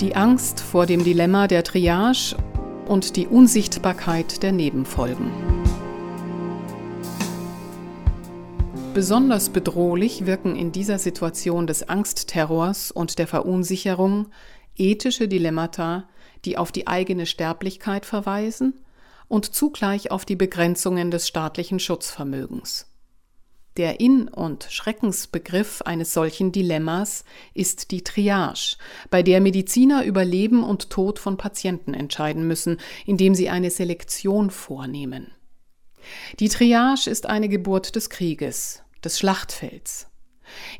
Die Angst vor dem Dilemma der Triage und die Unsichtbarkeit der Nebenfolgen. Besonders bedrohlich wirken in dieser Situation des Angstterrors und der Verunsicherung ethische Dilemmata, die auf die eigene Sterblichkeit verweisen und zugleich auf die Begrenzungen des staatlichen Schutzvermögens. Der In- und Schreckensbegriff eines solchen Dilemmas ist die Triage, bei der Mediziner über Leben und Tod von Patienten entscheiden müssen, indem sie eine Selektion vornehmen. Die Triage ist eine Geburt des Krieges, des Schlachtfelds.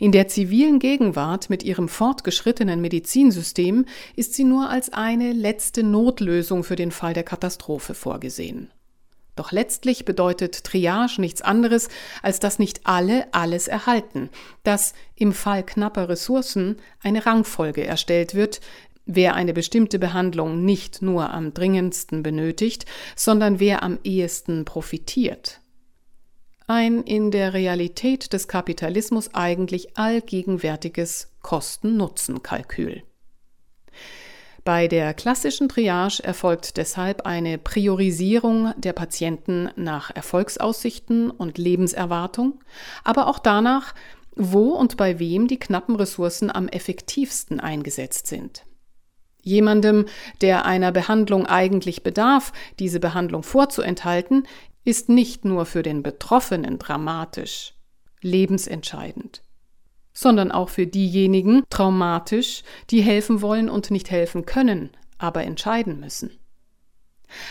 In der zivilen Gegenwart mit ihrem fortgeschrittenen Medizinsystem ist sie nur als eine letzte Notlösung für den Fall der Katastrophe vorgesehen. Doch letztlich bedeutet Triage nichts anderes, als dass nicht alle alles erhalten, dass im Fall knapper Ressourcen eine Rangfolge erstellt wird, wer eine bestimmte Behandlung nicht nur am dringendsten benötigt, sondern wer am ehesten profitiert. Ein in der Realität des Kapitalismus eigentlich allgegenwärtiges Kosten-Nutzen-Kalkül. Bei der klassischen Triage erfolgt deshalb eine Priorisierung der Patienten nach Erfolgsaussichten und Lebenserwartung, aber auch danach, wo und bei wem die knappen Ressourcen am effektivsten eingesetzt sind. Jemandem, der einer Behandlung eigentlich bedarf, diese Behandlung vorzuenthalten, ist nicht nur für den Betroffenen dramatisch, lebensentscheidend sondern auch für diejenigen traumatisch, die helfen wollen und nicht helfen können, aber entscheiden müssen.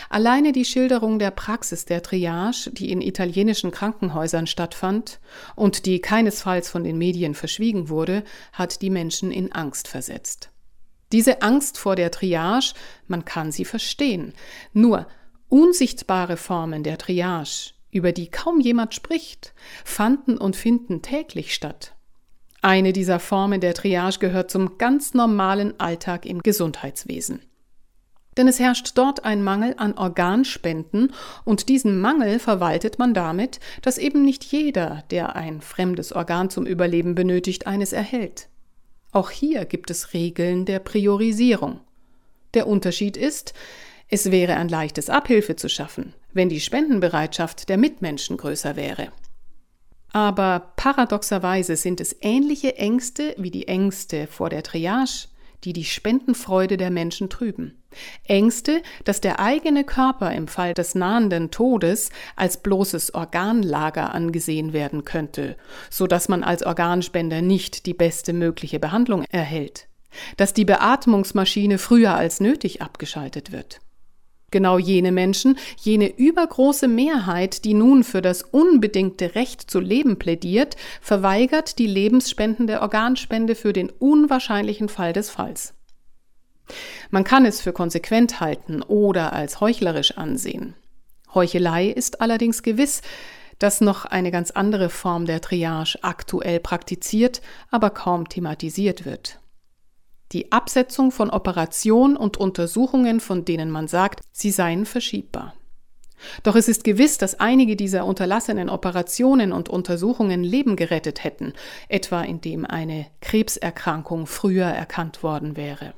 Alleine die Schilderung der Praxis der Triage, die in italienischen Krankenhäusern stattfand und die keinesfalls von den Medien verschwiegen wurde, hat die Menschen in Angst versetzt. Diese Angst vor der Triage, man kann sie verstehen. Nur unsichtbare Formen der Triage, über die kaum jemand spricht, fanden und finden täglich statt. Eine dieser Formen der Triage gehört zum ganz normalen Alltag im Gesundheitswesen. Denn es herrscht dort ein Mangel an Organspenden und diesen Mangel verwaltet man damit, dass eben nicht jeder, der ein fremdes Organ zum Überleben benötigt, eines erhält. Auch hier gibt es Regeln der Priorisierung. Der Unterschied ist, es wäre ein leichtes Abhilfe zu schaffen, wenn die Spendenbereitschaft der Mitmenschen größer wäre. Aber paradoxerweise sind es ähnliche Ängste wie die Ängste vor der Triage, die die Spendenfreude der Menschen trüben. Ängste, dass der eigene Körper im Fall des nahenden Todes als bloßes Organlager angesehen werden könnte, so dass man als Organspender nicht die beste mögliche Behandlung erhält, dass die Beatmungsmaschine früher als nötig abgeschaltet wird. Genau jene Menschen, jene übergroße Mehrheit, die nun für das unbedingte Recht zu leben plädiert, verweigert die lebensspendende Organspende für den unwahrscheinlichen Fall des Falls. Man kann es für konsequent halten oder als heuchlerisch ansehen. Heuchelei ist allerdings gewiss, dass noch eine ganz andere Form der Triage aktuell praktiziert, aber kaum thematisiert wird die Absetzung von Operationen und Untersuchungen, von denen man sagt, sie seien verschiebbar. Doch es ist gewiss, dass einige dieser unterlassenen Operationen und Untersuchungen Leben gerettet hätten, etwa indem eine Krebserkrankung früher erkannt worden wäre.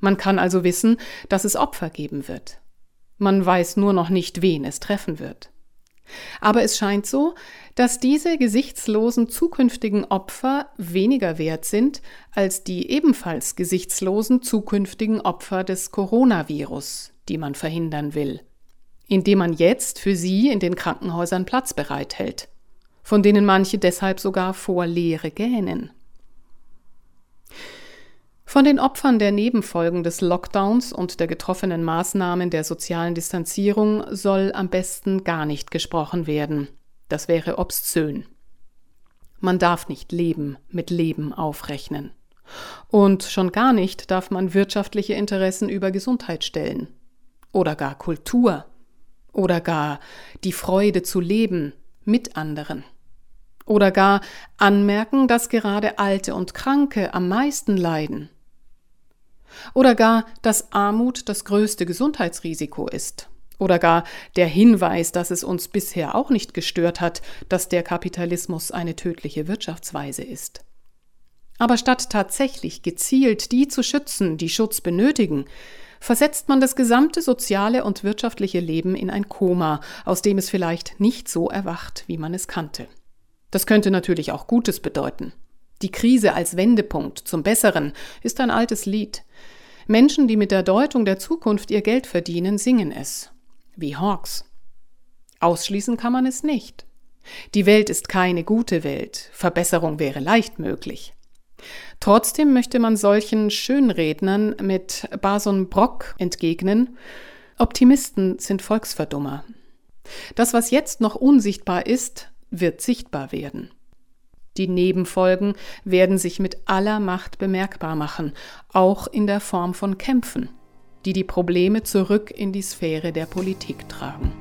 Man kann also wissen, dass es Opfer geben wird. Man weiß nur noch nicht, wen es treffen wird. Aber es scheint so, dass diese gesichtslosen zukünftigen Opfer weniger wert sind als die ebenfalls gesichtslosen zukünftigen Opfer des Coronavirus, die man verhindern will, indem man jetzt für sie in den Krankenhäusern Platz bereithält, von denen manche deshalb sogar vor Leere gähnen. Von den Opfern der Nebenfolgen des Lockdowns und der getroffenen Maßnahmen der sozialen Distanzierung soll am besten gar nicht gesprochen werden. Das wäre obszön. Man darf nicht Leben mit Leben aufrechnen. Und schon gar nicht darf man wirtschaftliche Interessen über Gesundheit stellen. Oder gar Kultur. Oder gar die Freude zu leben mit anderen. Oder gar anmerken, dass gerade Alte und Kranke am meisten leiden oder gar, dass Armut das größte Gesundheitsrisiko ist. Oder gar der Hinweis, dass es uns bisher auch nicht gestört hat, dass der Kapitalismus eine tödliche Wirtschaftsweise ist. Aber statt tatsächlich gezielt die zu schützen, die Schutz benötigen, versetzt man das gesamte soziale und wirtschaftliche Leben in ein Koma, aus dem es vielleicht nicht so erwacht, wie man es kannte. Das könnte natürlich auch Gutes bedeuten. Die Krise als Wendepunkt zum Besseren ist ein altes Lied. Menschen, die mit der Deutung der Zukunft ihr Geld verdienen, singen es. Wie Hawks. Ausschließen kann man es nicht. Die Welt ist keine gute Welt. Verbesserung wäre leicht möglich. Trotzdem möchte man solchen Schönrednern mit Bason Brock entgegnen, Optimisten sind Volksverdummer. Das, was jetzt noch unsichtbar ist, wird sichtbar werden. Die Nebenfolgen werden sich mit aller Macht bemerkbar machen, auch in der Form von Kämpfen, die die Probleme zurück in die Sphäre der Politik tragen.